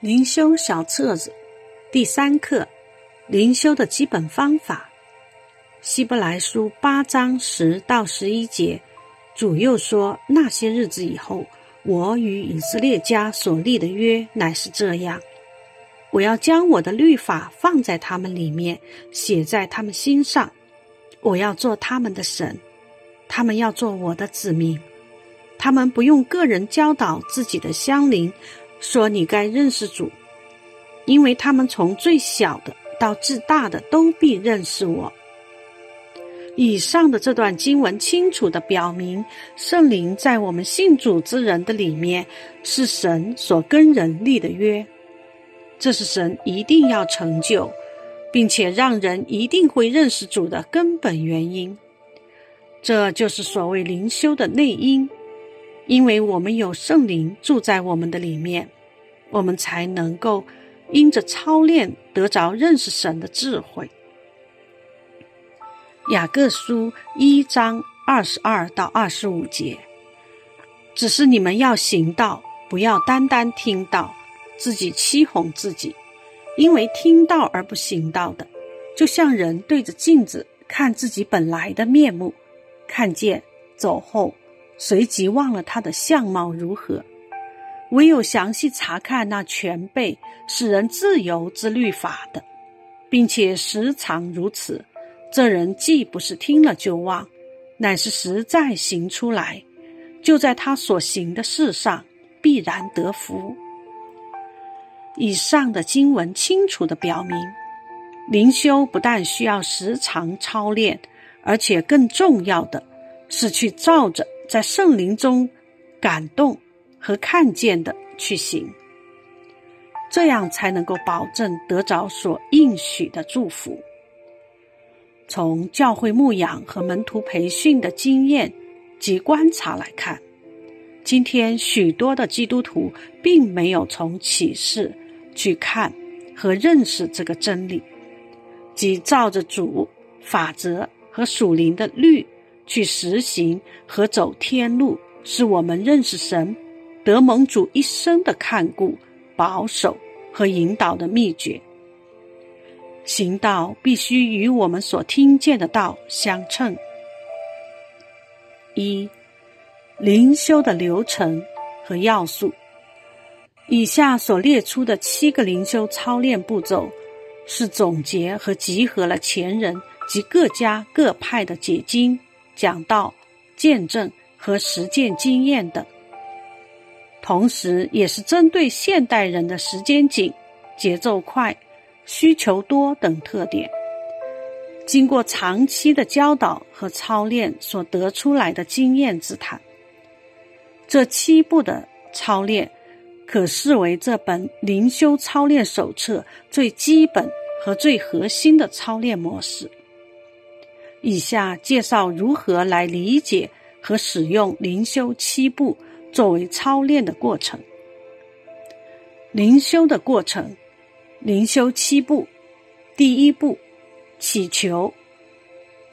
灵修小册子第三课：灵修的基本方法。希伯来书八章十到十一节，主又说：“那些日子以后，我与以色列家所立的约乃是这样：我要将我的律法放在他们里面，写在他们心上。我要做他们的神，他们要做我的子民。他们不用个人教导自己的乡邻。”说你该认识主，因为他们从最小的到至大的都必认识我。以上的这段经文清楚的表明，圣灵在我们信主之人的里面是神所跟人立的约，这是神一定要成就，并且让人一定会认识主的根本原因。这就是所谓灵修的内因。因为我们有圣灵住在我们的里面，我们才能够因着操练得着认识神的智慧。雅各书一章二十二到二十五节，只是你们要行道，不要单单听到，自己欺哄自己。因为听到而不行道的，就像人对着镜子看自己本来的面目，看见走后。随即忘了他的相貌如何，唯有详细查看那全备使人自由之律法的，并且时常如此，这人既不是听了就忘，乃是实在行出来，就在他所行的事上必然得福。以上的经文清楚的表明，灵修不但需要时常操练，而且更重要的是去照着。在圣灵中感动和看见的去行，这样才能够保证得着所应许的祝福。从教会牧养和门徒培训的经验及观察来看，今天许多的基督徒并没有从启示去看和认识这个真理，即照着主法则和属灵的律。去实行和走天路，是我们认识神、得蒙主一生的看顾、保守和引导的秘诀。行道必须与我们所听见的道相称。一、灵修的流程和要素。以下所列出的七个灵修操练步骤，是总结和集合了前人及各家各派的解经。讲道、见证和实践经验等，同时也是针对现代人的时间紧、节奏快、需求多等特点，经过长期的教导和操练所得出来的经验之谈。这七步的操练，可视为这本灵修操练手册最基本和最核心的操练模式。以下介绍如何来理解和使用灵修七步作为操练的过程。灵修的过程，灵修七步。第一步，祈求，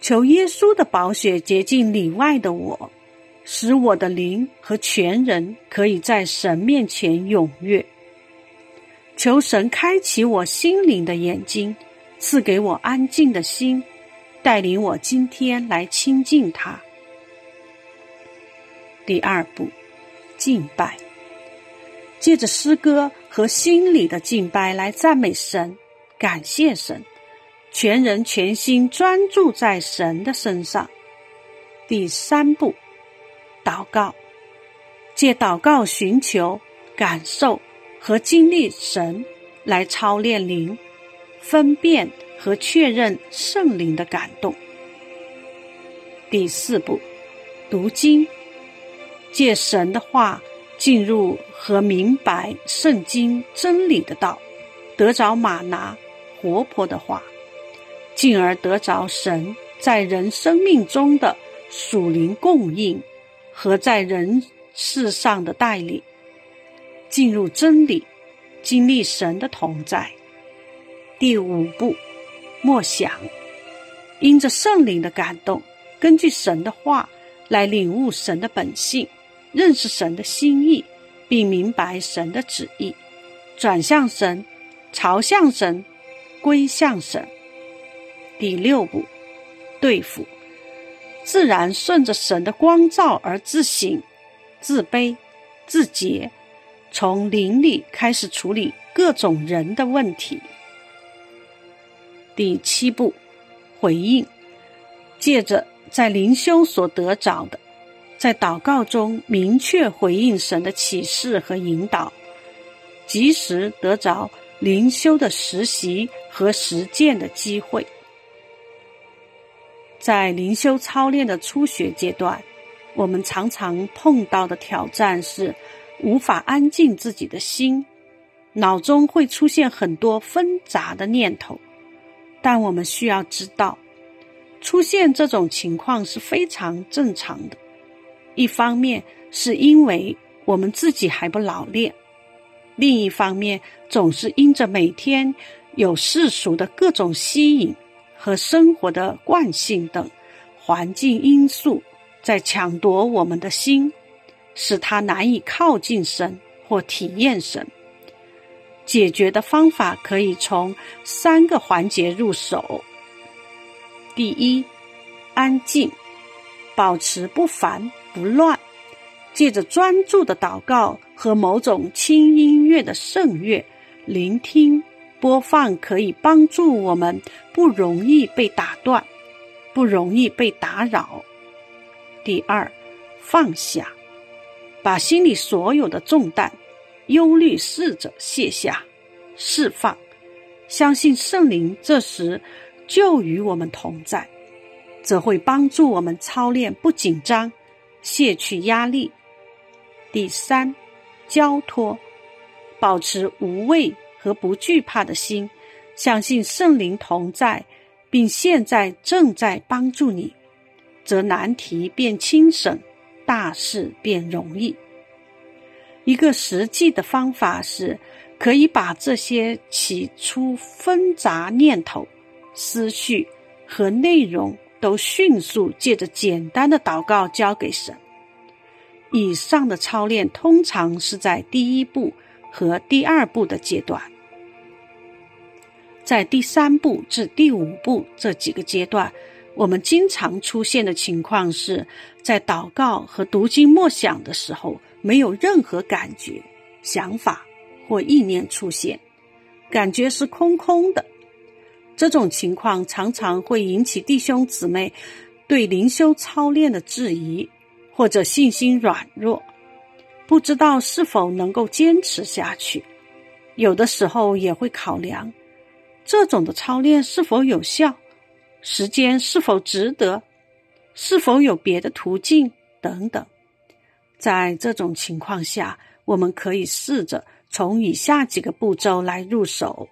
求耶稣的宝血洁净里外的我，使我的灵和全人可以在神面前踊跃。求神开启我心灵的眼睛，赐给我安静的心。带领我今天来亲近他。第二步，敬拜，借着诗歌和心里的敬拜来赞美神，感谢神，全人全心专注在神的身上。第三步，祷告，借祷告寻求、感受和经历神，来操练灵，分辨。和确认圣灵的感动。第四步，读经，借神的话进入和明白圣经真理的道，得着马拿活泼的话，进而得着神在人生命中的属灵供应和在人世上的带领，进入真理，经历神的同在。第五步。默想，因着圣灵的感动，根据神的话来领悟神的本性，认识神的心意，并明白神的旨意，转向神，朝向神，归向神。第六步，对付，自然顺着神的光照而自省、自卑、自洁，从灵里开始处理各种人的问题。第七步，回应，借着在灵修所得着的，在祷告中明确回应神的启示和引导，及时得着灵修的实习和实践的机会。在灵修操练的初学阶段，我们常常碰到的挑战是无法安静自己的心，脑中会出现很多纷杂的念头。但我们需要知道，出现这种情况是非常正常的。一方面是因为我们自己还不老练，另一方面总是因着每天有世俗的各种吸引和生活的惯性等环境因素在抢夺我们的心，使他难以靠近神或体验神。解决的方法可以从三个环节入手。第一，安静，保持不烦不乱，借着专注的祷告和某种轻音乐的圣乐，聆听播放，可以帮助我们不容易被打断，不容易被打扰。第二，放下，把心里所有的重担。忧虑试着卸下，释放，相信圣灵这时就与我们同在，则会帮助我们操练不紧张，卸去压力。第三，交托，保持无畏和不惧怕的心，相信圣灵同在，并现在正在帮助你，则难题变轻省，大事变容易。一个实际的方法是，可以把这些起初纷杂念头、思绪和内容都迅速借着简单的祷告交给神。以上的操练通常是在第一步和第二步的阶段，在第三步至第五步这几个阶段，我们经常出现的情况是在祷告和读经默想的时候。没有任何感觉、想法或意念出现，感觉是空空的。这种情况常常会引起弟兄姊妹对灵修操练的质疑，或者信心软弱，不知道是否能够坚持下去。有的时候也会考量这种的操练是否有效，时间是否值得，是否有别的途径等等。在这种情况下，我们可以试着从以下几个步骤来入手，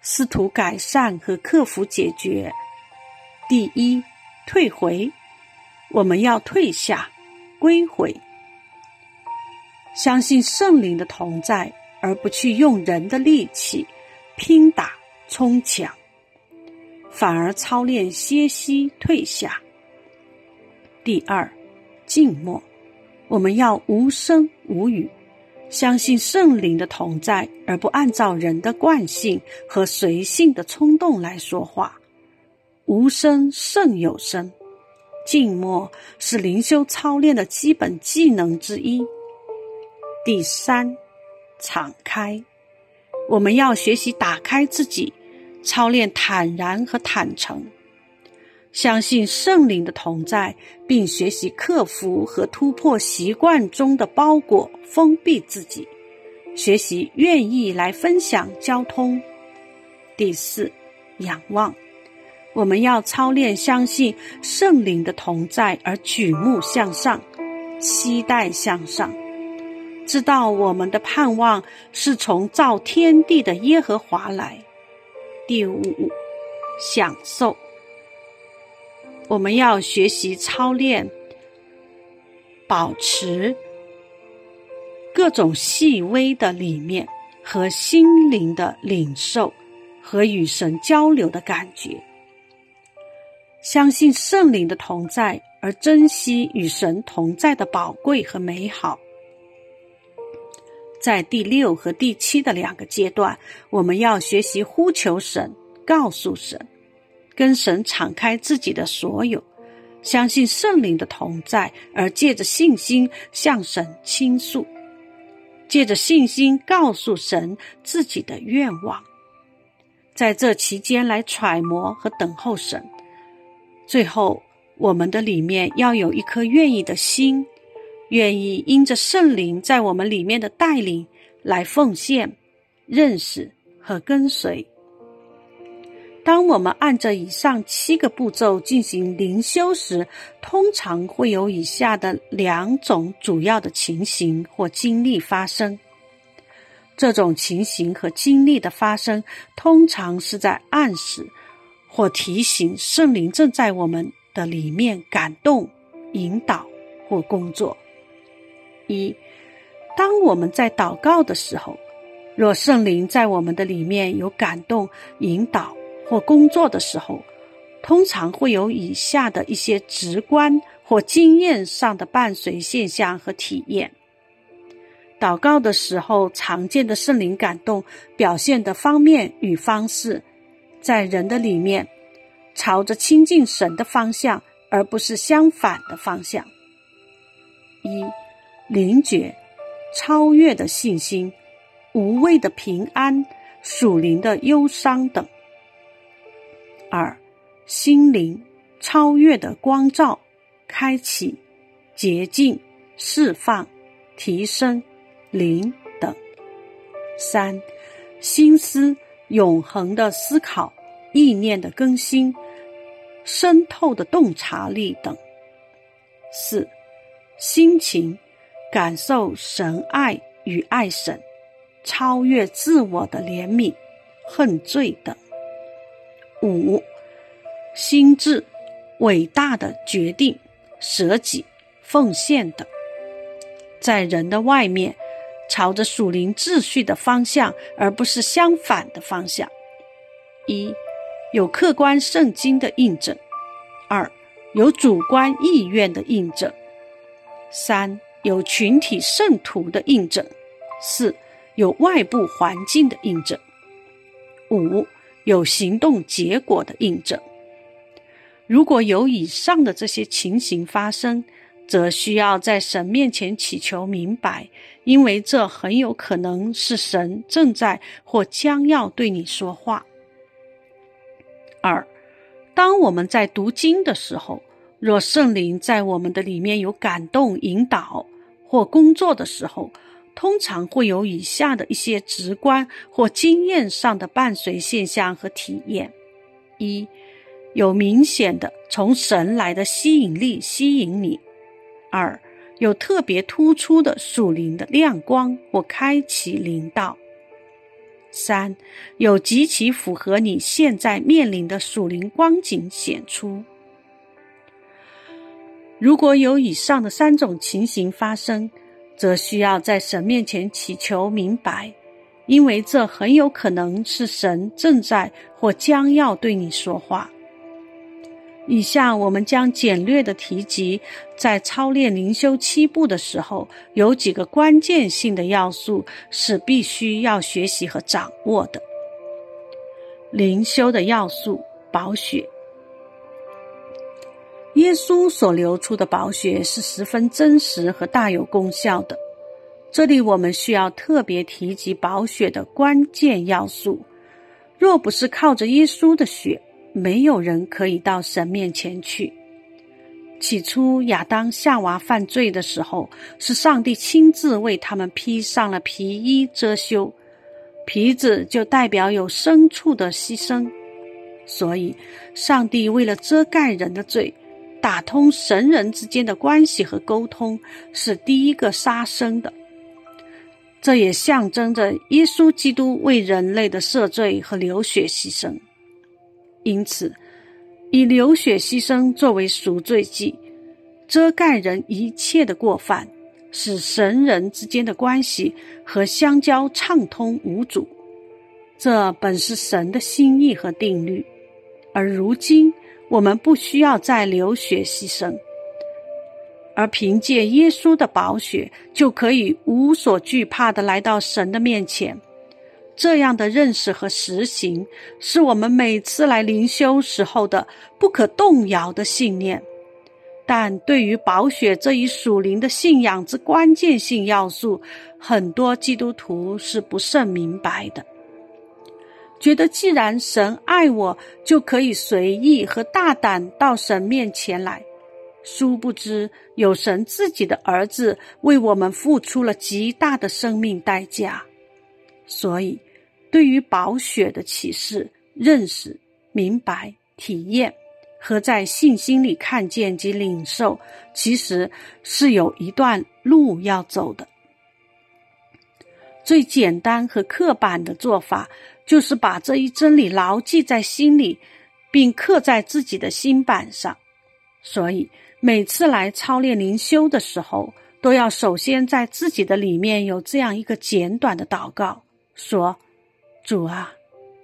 试图改善和克服解决。第一，退回，我们要退下，归回，相信圣灵的同在，而不去用人的力气拼打冲抢，反而操练歇息退下。第二，静默。我们要无声无语，相信圣灵的同在，而不按照人的惯性和随性的冲动来说话。无声胜有声，静默是灵修操练的基本技能之一。第三，敞开，我们要学习打开自己，操练坦然和坦诚。相信圣灵的同在，并学习克服和突破习惯中的包裹、封闭自己，学习愿意来分享、交通。第四，仰望，我们要操练相信圣灵的同在而举目向上，期待向上，知道我们的盼望是从造天地的耶和华来。第五，享受。我们要学习操练，保持各种细微的里面和心灵的领受和与神交流的感觉，相信圣灵的同在，而珍惜与神同在的宝贵和美好。在第六和第七的两个阶段，我们要学习呼求神，告诉神，跟神敞开自己的所有，相信圣灵的同在，而借着信心向神倾诉，借着信心告诉神自己的愿望，在这期间来揣摩和等候神。最后，我们的里面要有一颗愿意的心。愿意因着圣灵在我们里面的带领来奉献、认识和跟随。当我们按着以上七个步骤进行灵修时，通常会有以下的两种主要的情形或经历发生。这种情形和经历的发生，通常是在暗示或提醒圣灵正在我们的里面感动、引导或工作。一，当我们在祷告的时候，若圣灵在我们的里面有感动、引导或工作的时候，通常会有以下的一些直观或经验上的伴随现象和体验。祷告的时候常见的圣灵感动表现的方面与方式，在人的里面朝着亲近神的方向，而不是相反的方向。一。灵觉、超越的信心、无畏的平安、属灵的忧伤等；二、心灵超越的光照、开启、洁净、释放、提升、灵等；三、心思永恒的思考、意念的更新、深透的洞察力等；四、心情。感受神爱与爱神，超越自我的怜悯、恨罪等。五、心智伟大的决定、舍己、奉献的，在人的外面，朝着属灵秩序的方向，而不是相反的方向。一、有客观圣经的印证；二、有主观意愿的印证；三。有群体圣徒的印证，四有外部环境的印证，五有行动结果的印证。如果有以上的这些情形发生，则需要在神面前祈求明白，因为这很有可能是神正在或将要对你说话。二，当我们在读经的时候。若圣灵在我们的里面有感动、引导或工作的时候，通常会有以下的一些直观或经验上的伴随现象和体验：一、有明显的从神来的吸引力吸引你；二、有特别突出的属灵的亮光或开启灵道；三、有极其符合你现在面临的属灵光景显出。如果有以上的三种情形发生，则需要在神面前祈求明白，因为这很有可能是神正在或将要对你说话。以下我们将简略的提及，在操练灵修七步的时候，有几个关键性的要素是必须要学习和掌握的。灵修的要素：宝血。耶稣所流出的宝血是十分真实和大有功效的。这里我们需要特别提及宝血的关键要素。若不是靠着耶稣的血，没有人可以到神面前去。起初亚当夏娃犯罪的时候，是上帝亲自为他们披上了皮衣遮羞，皮子就代表有牲畜的牺牲，所以上帝为了遮盖人的罪。打通神人之间的关系和沟通是第一个杀生的，这也象征着耶稣基督为人类的赦罪和流血牺牲。因此，以流血牺牲作为赎罪祭，遮盖人一切的过犯，使神人之间的关系和相交畅通无阻。这本是神的心意和定律，而如今。我们不需要再流血牺牲，而凭借耶稣的宝血，就可以无所惧怕的来到神的面前。这样的认识和实行，是我们每次来灵修时候的不可动摇的信念。但对于宝血这一属灵的信仰之关键性要素，很多基督徒是不甚明白的。觉得既然神爱我，就可以随意和大胆到神面前来。殊不知，有神自己的儿子为我们付出了极大的生命代价。所以，对于宝血的启示、认识、明白、体验。和在信心里看见及领受，其实是有一段路要走的。最简单和刻板的做法，就是把这一真理牢记在心里，并刻在自己的心板上。所以，每次来操练灵修的时候，都要首先在自己的里面有这样一个简短的祷告：说，主啊，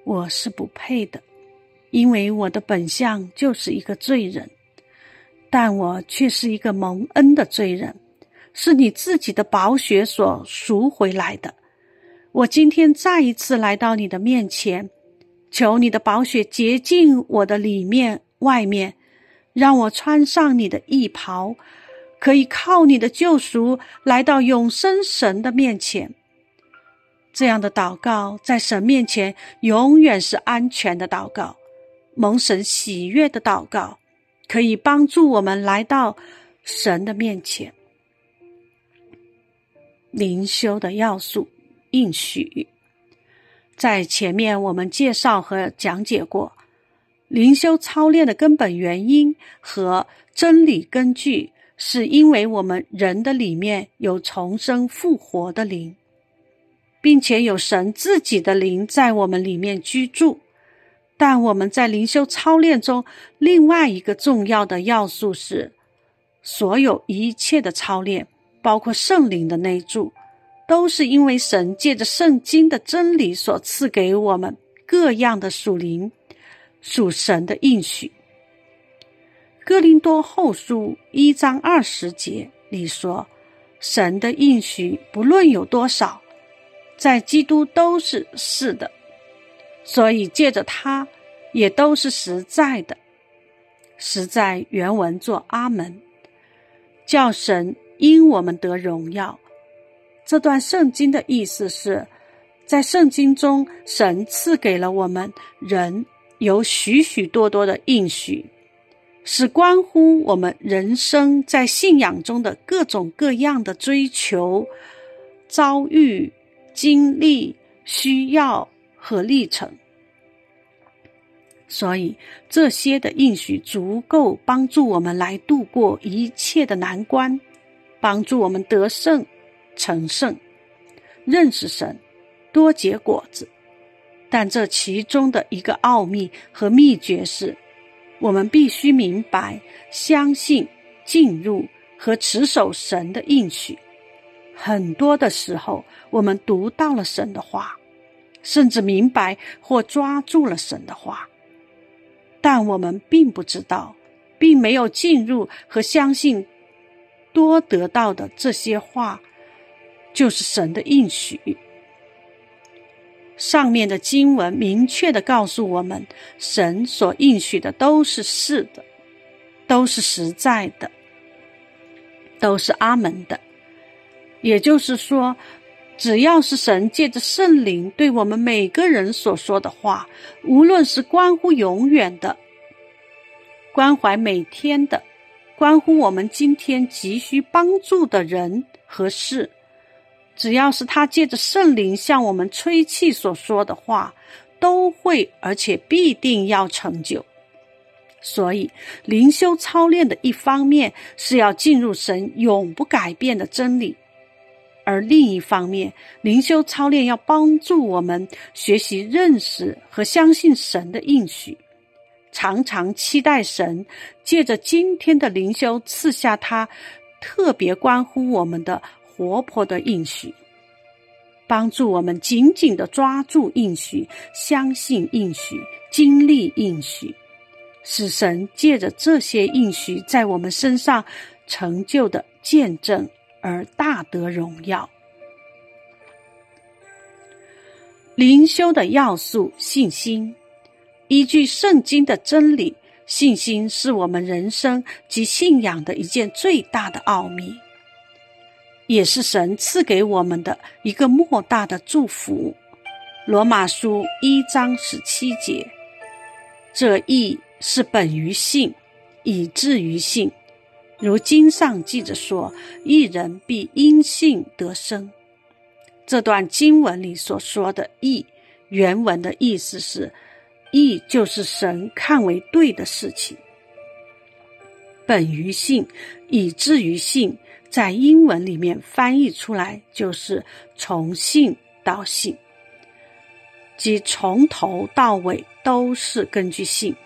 我是不配的。因为我的本相就是一个罪人，但我却是一个蒙恩的罪人，是你自己的宝血所赎回来的。我今天再一次来到你的面前，求你的宝血洁净我的里面外面，让我穿上你的衣袍，可以靠你的救赎来到永生神的面前。这样的祷告在神面前永远是安全的祷告。蒙神喜悦的祷告，可以帮助我们来到神的面前。灵修的要素应许，在前面我们介绍和讲解过，灵修操练的根本原因和真理根据，是因为我们人的里面有重生复活的灵，并且有神自己的灵在我们里面居住。但我们在灵修操练中，另外一个重要的要素是，所有一切的操练，包括圣灵的内住，都是因为神借着圣经的真理所赐给我们各样的属灵、属神的应许。哥林多后书一章二十节里说：“神的应许不论有多少，在基督都是是的。”所以借着它，也都是实在的。实在原文作阿门，叫神因我们得荣耀。这段圣经的意思是，在圣经中，神赐给了我们人有许许多多的应许，是关乎我们人生在信仰中的各种各样的追求、遭遇、经历、需要。和历程，所以这些的应许足够帮助我们来度过一切的难关，帮助我们得胜、成圣、认识神、多结果子。但这其中的一个奥秘和秘诀是，我们必须明白、相信、进入和持守神的应许。很多的时候，我们读到了神的话。甚至明白或抓住了神的话，但我们并不知道，并没有进入和相信多得到的这些话，就是神的应许。上面的经文明确的告诉我们，神所应许的都是是的，都是实在的，都是阿门的。也就是说。只要是神借着圣灵对我们每个人所说的话，无论是关乎永远的、关怀每天的、关乎我们今天急需帮助的人和事，只要是他借着圣灵向我们吹气所说的话，都会而且必定要成就。所以，灵修操练的一方面是要进入神永不改变的真理。而另一方面，灵修操练要帮助我们学习认识和相信神的应许，常常期待神借着今天的灵修赐下他特别关乎我们的活泼的应许，帮助我们紧紧的抓住应许，相信应许，经历应许，使神借着这些应许在我们身上成就的见证而大得荣耀。灵修的要素：信心。依据圣经的真理，信心是我们人生及信仰的一件最大的奥秘，也是神赐给我们的一个莫大的祝福。罗马书一章十七节，这义是本于信，以至于信。如经上记着说：“一人必因信得生。”这段经文里所说的义，原文的意思是。义就是神看为对的事情。本于信，以至于信，在英文里面翻译出来就是从信到信，即从头到尾都是根据信。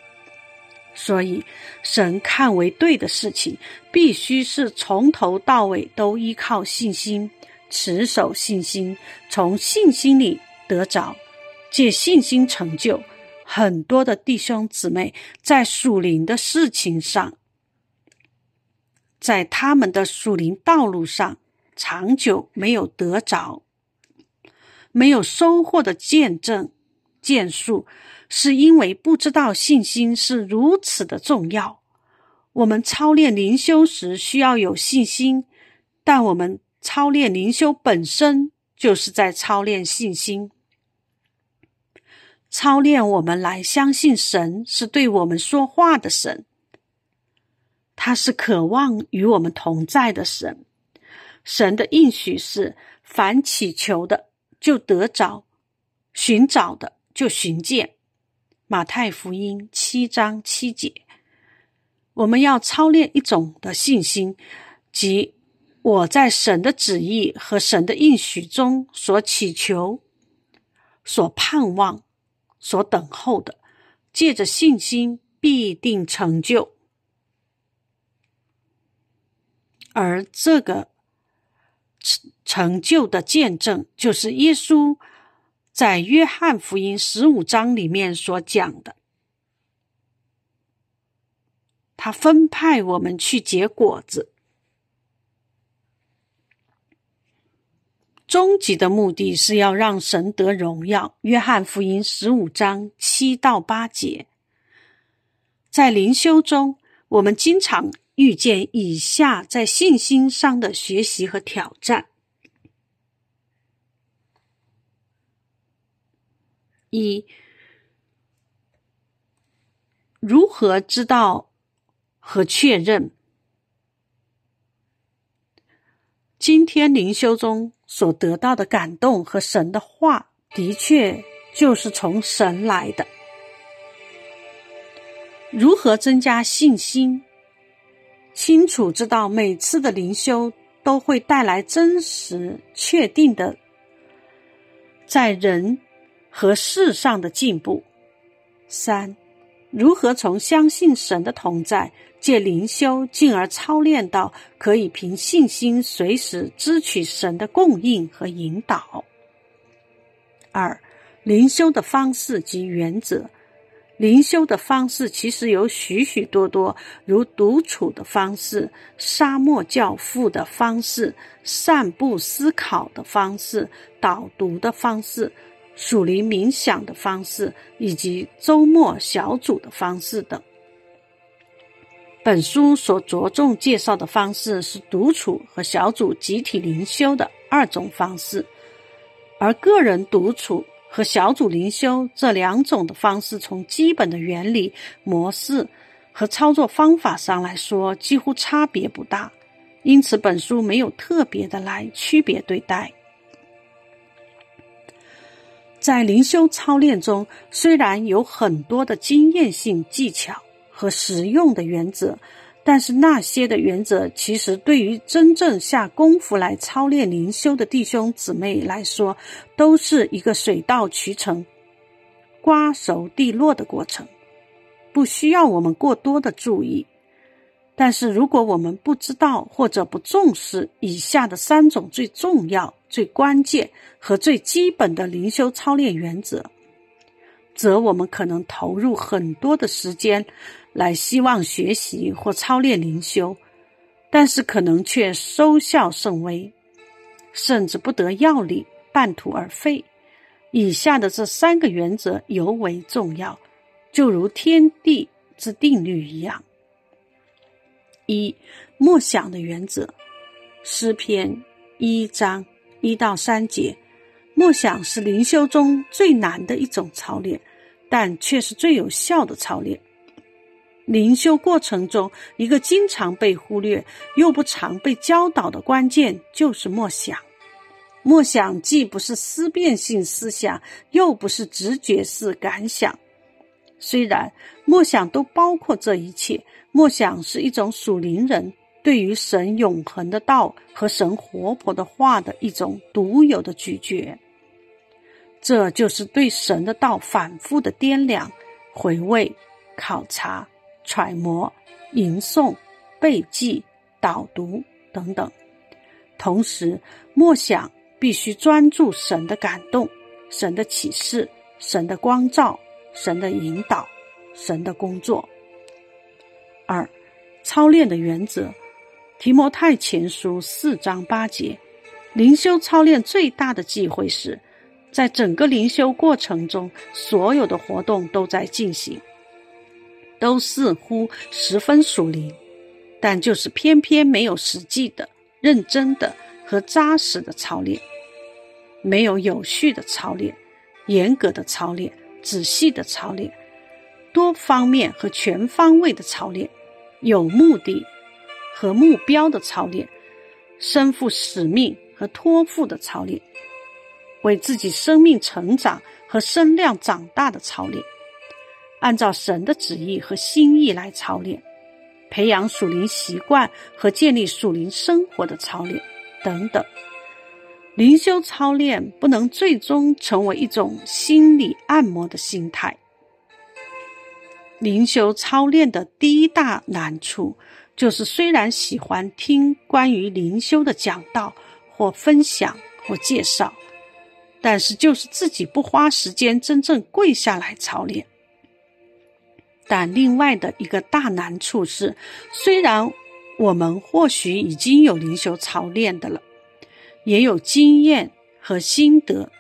所以，神看为对的事情，必须是从头到尾都依靠信心，持守信心，从信心里得着，借信心成就。很多的弟兄姊妹在属灵的事情上，在他们的属灵道路上长久没有得着、没有收获的见证、见树，是因为不知道信心是如此的重要。我们操练灵修时需要有信心，但我们操练灵修本身就是在操练信心。操练我们来相信神是对我们说话的神，他是渴望与我们同在的神。神的应许是：凡祈求的就得着，寻找的就寻见。马太福音七章七节。我们要操练一种的信心，即我在神的旨意和神的应许中所祈求、所盼望。所等候的，借着信心必定成就。而这个成成就的见证，就是耶稣在约翰福音十五章里面所讲的。他分派我们去结果子。终极的目的是要让神得荣耀。约翰福音十五章七到八节，在灵修中，我们经常遇见以下在信心上的学习和挑战：一、如何知道和确认今天灵修中？所得到的感动和神的话，的确就是从神来的。如何增加信心？清楚知道每次的灵修都会带来真实、确定的在人和事上的进步。三。如何从相信神的同在，借灵修，进而操练到可以凭信心随时支取神的供应和引导？二、灵修的方式及原则。灵修的方式其实有许许多多，如独处的方式、沙漠教父的方式、散步思考的方式、导读的方式。属灵冥想的方式，以及周末小组的方式等。本书所着重介绍的方式是独处和小组集体灵修的二种方式，而个人独处和小组灵修这两种的方式，从基本的原理、模式和操作方法上来说，几乎差别不大。因此，本书没有特别的来区别对待。在灵修操练中，虽然有很多的经验性技巧和实用的原则，但是那些的原则其实对于真正下功夫来操练灵修的弟兄姊妹来说，都是一个水到渠成、瓜熟蒂落的过程，不需要我们过多的注意。但是，如果我们不知道或者不重视以下的三种最重要、最关键和最基本的灵修操练原则，则我们可能投入很多的时间来希望学习或操练灵修，但是可能却收效甚微，甚至不得要领，半途而废。以下的这三个原则尤为重要，就如天地之定律一样。一、默想的原则，诗篇一章一到三节。默想是灵修中最难的一种操练，但却是最有效的操练。灵修过程中，一个经常被忽略又不常被教导的关键就是默想。默想既不是思辨性思想，又不是直觉式感想。虽然默想都包括这一切，默想是一种属灵人对于神永恒的道和神活泼的话的一种独有的咀嚼。这就是对神的道反复的掂量、回味、考察、揣摩、吟诵、背记、导读等等。同时，默想必须专注神的感动、神的启示、神的光照、神的引导、神的工作。二、操练的原则：提摩太前书四章八节。灵修操练最大的忌讳是。在整个灵修过程中，所有的活动都在进行，都似乎十分属灵，但就是偏偏没有实际的、认真的和扎实的操练，没有有序的操练、严格的操练、仔细的操练、多方面和全方位的操练、有目的和目标的操练、身负使命和托付的操练。为自己生命成长和身量长大的操练，按照神的旨意和心意来操练，培养属灵习惯和建立属灵生活的操练等等。灵修操练不能最终成为一种心理按摩的心态。灵修操练的第一大难处就是，虽然喜欢听关于灵修的讲道或分享或介绍。但是，就是自己不花时间真正跪下来操练。但另外的一个大难处是，虽然我们或许已经有灵修操练的了，也有经验和心得，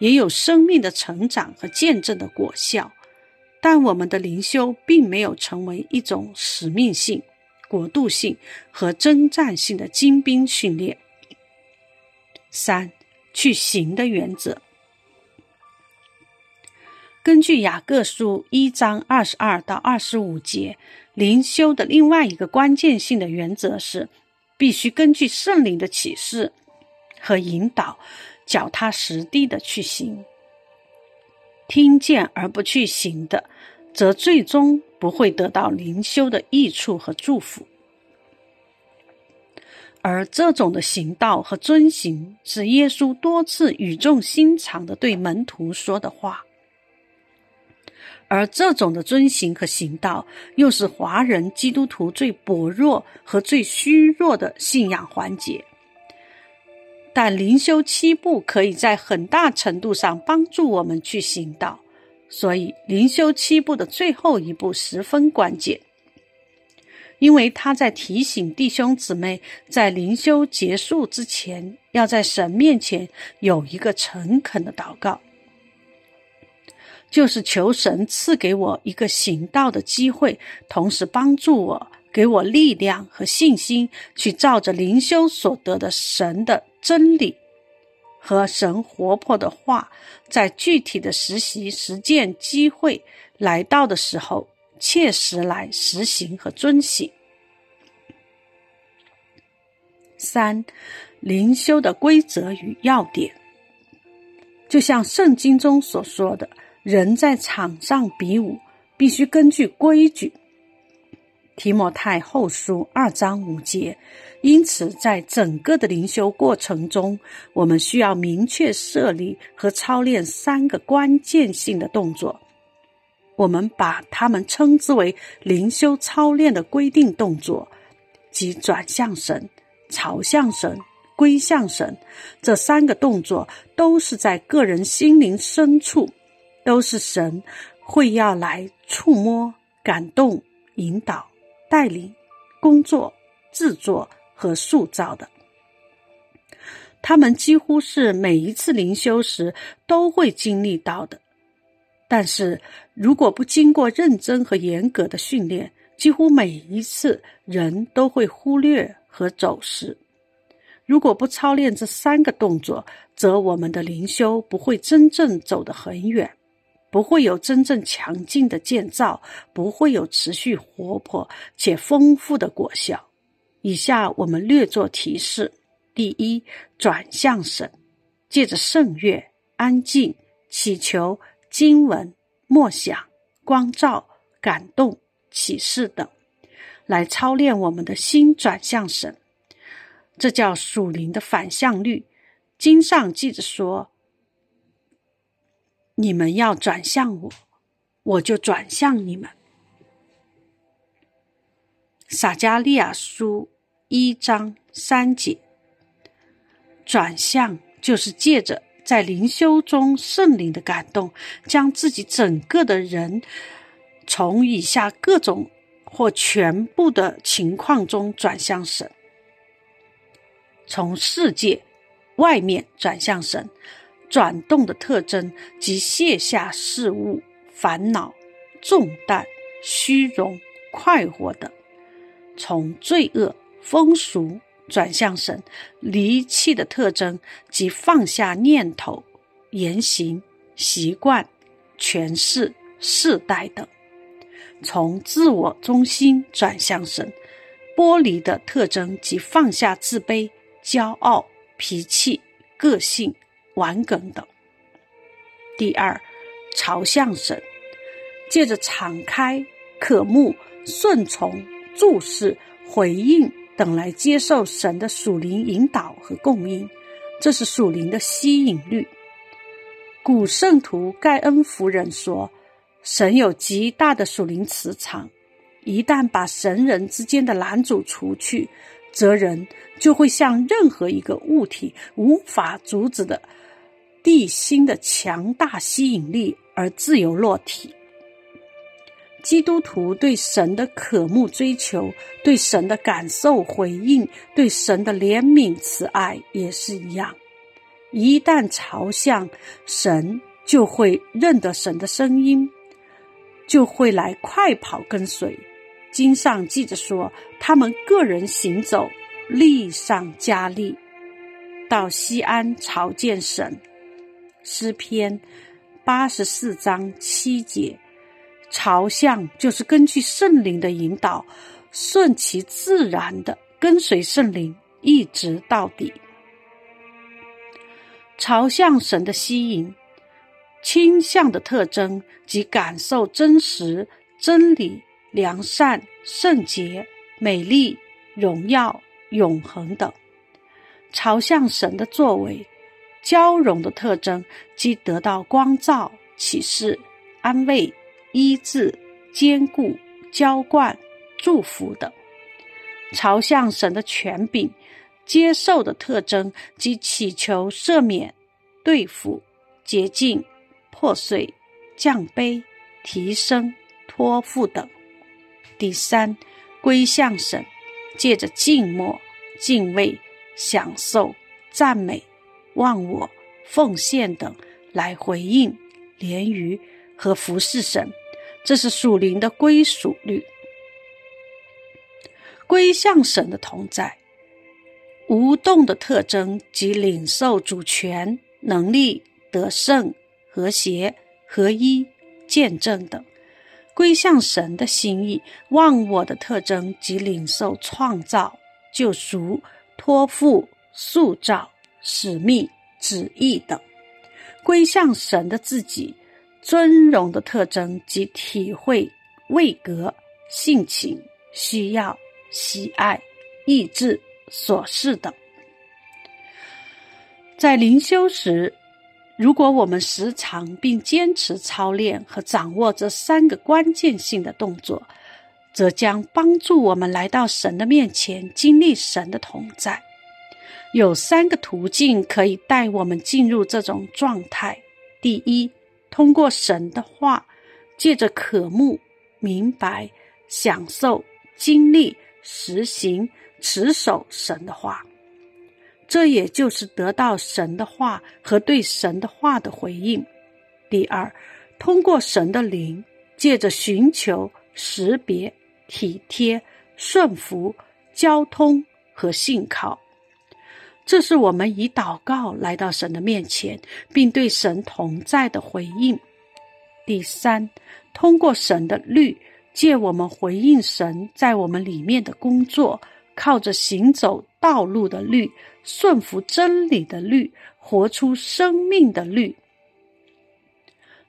也有生命的成长和见证的果效，但我们的灵修并没有成为一种使命性、国度性和征战性的精兵训练。三。去行的原则，根据雅各书一章二十二到二十五节，灵修的另外一个关键性的原则是，必须根据圣灵的启示和引导，脚踏实地的去行。听见而不去行的，则最终不会得到灵修的益处和祝福。而这种的行道和遵行，是耶稣多次语重心长的对门徒说的话。而这种的遵行和行道，又是华人基督徒最薄弱和最虚弱的信仰环节。但灵修七步可以在很大程度上帮助我们去行道，所以灵修七步的最后一步十分关键。因为他在提醒弟兄姊妹，在灵修结束之前，要在神面前有一个诚恳的祷告，就是求神赐给我一个行道的机会，同时帮助我，给我力量和信心，去照着灵修所得的神的真理和神活泼的话，在具体的实习实践机会来到的时候。切实来实行和遵行。三、灵修的规则与要点，就像圣经中所说的，人在场上比武，必须根据规矩。提摩太后书二章五节。因此，在整个的灵修过程中，我们需要明确设立和操练三个关键性的动作。我们把它们称之为灵修操练的规定动作，即转向神、朝向神、归向神。这三个动作都是在个人心灵深处，都是神会要来触摸、感动、引导、带领、工作、制作和塑造的。他们几乎是每一次灵修时都会经历到的，但是如果不经过认真和严格的训练，几乎每一次人都会忽略和走失。如果不操练这三个动作，则我们的灵修不会真正走得很远，不会有真正强劲的建造，不会有持续活泼且丰富的果效。以下我们略作提示。第一，转向神，借着圣乐、安静、祈求、经文、默想、光照、感动、启示等，来操练我们的心转向神。这叫属灵的反向律。经上记着说：“你们要转向我，我就转向你们。”撒加利亚书一章三节。转向就是借着在灵修中圣灵的感动，将自己整个的人从以下各种或全部的情况中转向神，从世界外面转向神。转动的特征即卸下事物、烦恼、重担、虚荣、快活等，从罪恶、风俗。转向神，离弃的特征及放下念头、言行、习惯、权势、世代等；从自我中心转向神，剥离的特征及放下自卑、骄傲、脾气、个性、顽梗等。第二，朝向神，借着敞开、渴慕、顺从、注视、回应。等来接受神的属灵引导和供应，这是属灵的吸引力。古圣徒盖恩夫人说：“神有极大的属灵磁场，一旦把神人之间的拦阻除去，则人就会像任何一个物体无法阻止的地心的强大吸引力而自由落体。”基督徒对神的渴慕追求，对神的感受回应，对神的怜悯慈爱也是一样。一旦朝向神，就会认得神的声音，就会来快跑跟随。经上记着说，他们个人行走，力上加力，到西安朝见神。诗篇八十四章七节。朝向就是根据圣灵的引导，顺其自然的跟随圣灵，一直到底。朝向神的吸引倾向的特征及感受真实、真理、良善、圣洁、美丽、荣耀、永恒等。朝向神的作为交融的特征即得到光照、启示、安慰。医治、坚固、浇灌、祝福等，朝向神的权柄、接受的特征及祈求赦免、对付、洁净、破碎、降卑、提升、托付等。第三，归向神，借着静默、敬畏、享受、赞美、忘我、奉献等来回应、连于和服侍神。这是属灵的归属律，归向神的同在，无动的特征及领受主权、能力、得胜、和谐、合一、见证等；归向神的心意，忘我的特征及领受创造、救赎、托付、塑造、使命、旨意等；归向神的自己。尊荣的特征及体会位格、性情、需要、喜爱、意志、琐事等。在灵修时，如果我们时常并坚持操练和掌握这三个关键性的动作，则将帮助我们来到神的面前，经历神的同在。有三个途径可以带我们进入这种状态：第一，通过神的话，借着渴慕、明白、享受、经历、实行、持守神的话，这也就是得到神的话和对神的话的回应。第二，通过神的灵，借着寻求、识别、体贴、顺服、交通和信靠。这是我们以祷告来到神的面前，并对神同在的回应。第三，通过神的律，借我们回应神在我们里面的工作，靠着行走道路的律，顺服真理的律，活出生命的律。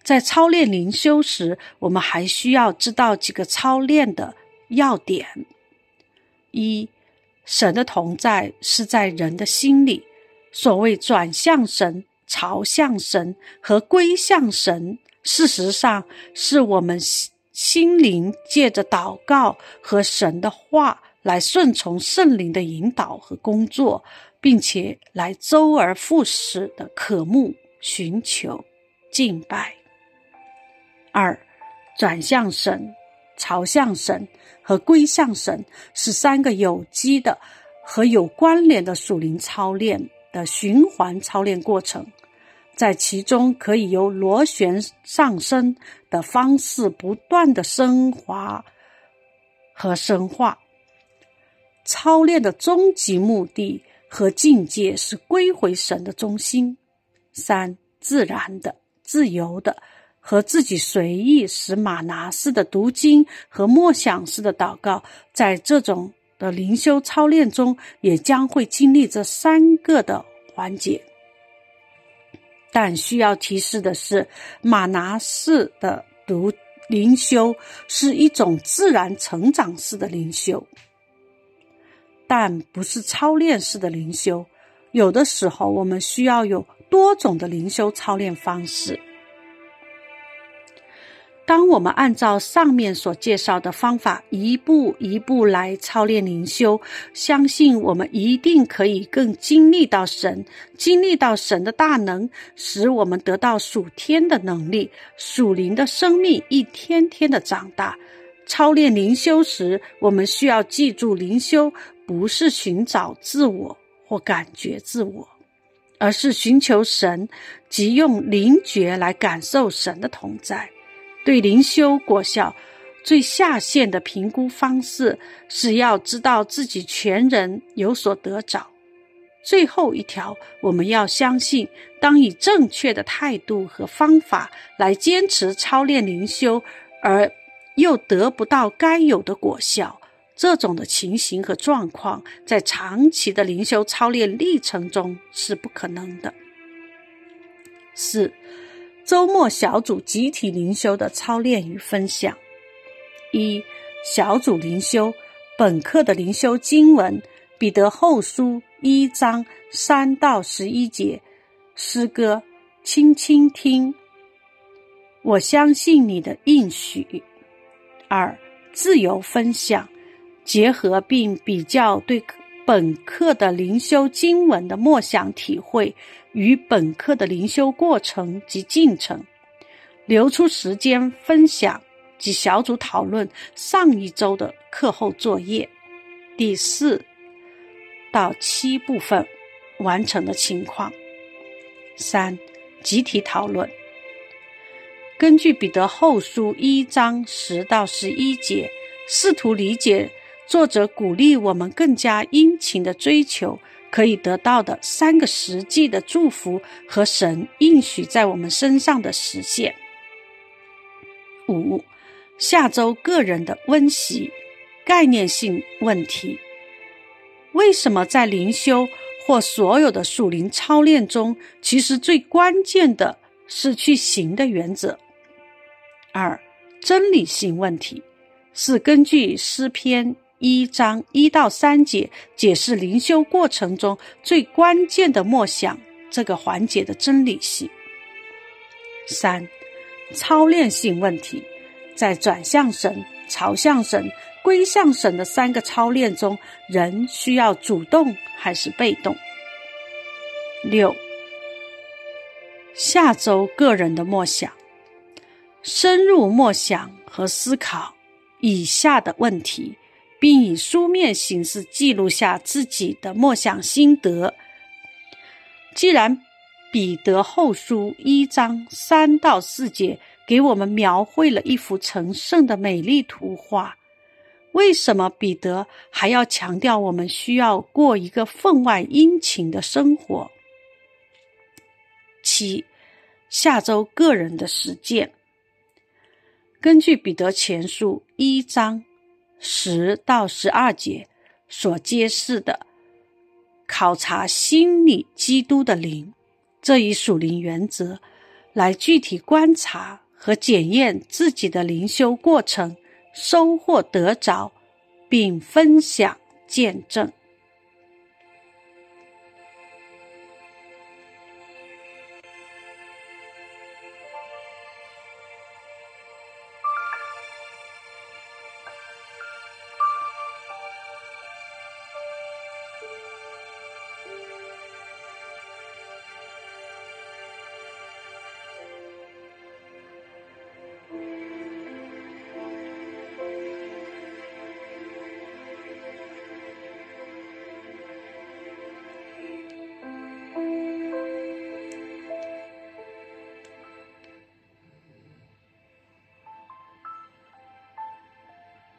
在操练灵修时，我们还需要知道几个操练的要点：一。神的同在是在人的心里。所谓转向神、朝向神和归向神，事实上是我们心灵借着祷告和神的话来顺从圣灵的引导和工作，并且来周而复始的渴慕、寻求、敬拜。二，转向神。朝向神和归向神是三个有机的和有关联的属灵操练的循环操练过程，在其中可以由螺旋上升的方式不断的升华和深化。操练的终极目的和境界是归回神的中心。三自然的、自由的。和自己随意使马拿式的读经和默想式的祷告，在这种的灵修操练中，也将会经历这三个的环节。但需要提示的是，马拿式的读灵修是一种自然成长式的灵修，但不是操练式的灵修。有的时候，我们需要有多种的灵修操练方式。当我们按照上面所介绍的方法一步一步来操练灵修，相信我们一定可以更经历到神，经历到神的大能，使我们得到属天的能力，属灵的生命一天天的长大。操练灵修时，我们需要记住，灵修不是寻找自我或感觉自我，而是寻求神，即用灵觉来感受神的同在。对灵修果效最下限的评估方式是要知道自己全人有所得着。最后一条，我们要相信，当以正确的态度和方法来坚持操练灵修，而又得不到该有的果效，这种的情形和状况，在长期的灵修操练历程中是不可能的。四。周末小组集体灵修的操练与分享：一、小组灵修本课的灵修经文《彼得后书》一章三到十一节，诗歌，轻轻听。我相信你的应许。二、自由分享，结合并比较对本课的灵修经文的默想体会。与本课的灵修过程及进程，留出时间分享及小组讨论上一周的课后作业。第四到七部分完成的情况。三、集体讨论。根据彼得后书一章十到十一节，试图理解作者鼓励我们更加殷勤的追求。可以得到的三个实际的祝福和神应许在我们身上的实现。五、下周个人的温习概念性问题：为什么在灵修或所有的属灵操练中，其实最关键的是去行的原则？二、真理性问题是根据诗篇。一章一到三节解释灵修过程中最关键的默想这个环节的真理性。三、操练性问题，在转向神、朝向神、归向神的三个操练中，人需要主动还是被动？六、下周个人的默想，深入默想和思考以下的问题。并以书面形式记录下自己的默想心得。既然彼得后书一章三到四节给我们描绘了一幅成圣的美丽图画，为什么彼得还要强调我们需要过一个分外殷勤的生活？七，下周个人的实践。根据彼得前书一章十到十二节所揭示的。考察心理基督的灵这一属灵原则，来具体观察和检验自己的灵修过程，收获得着，并分享见证。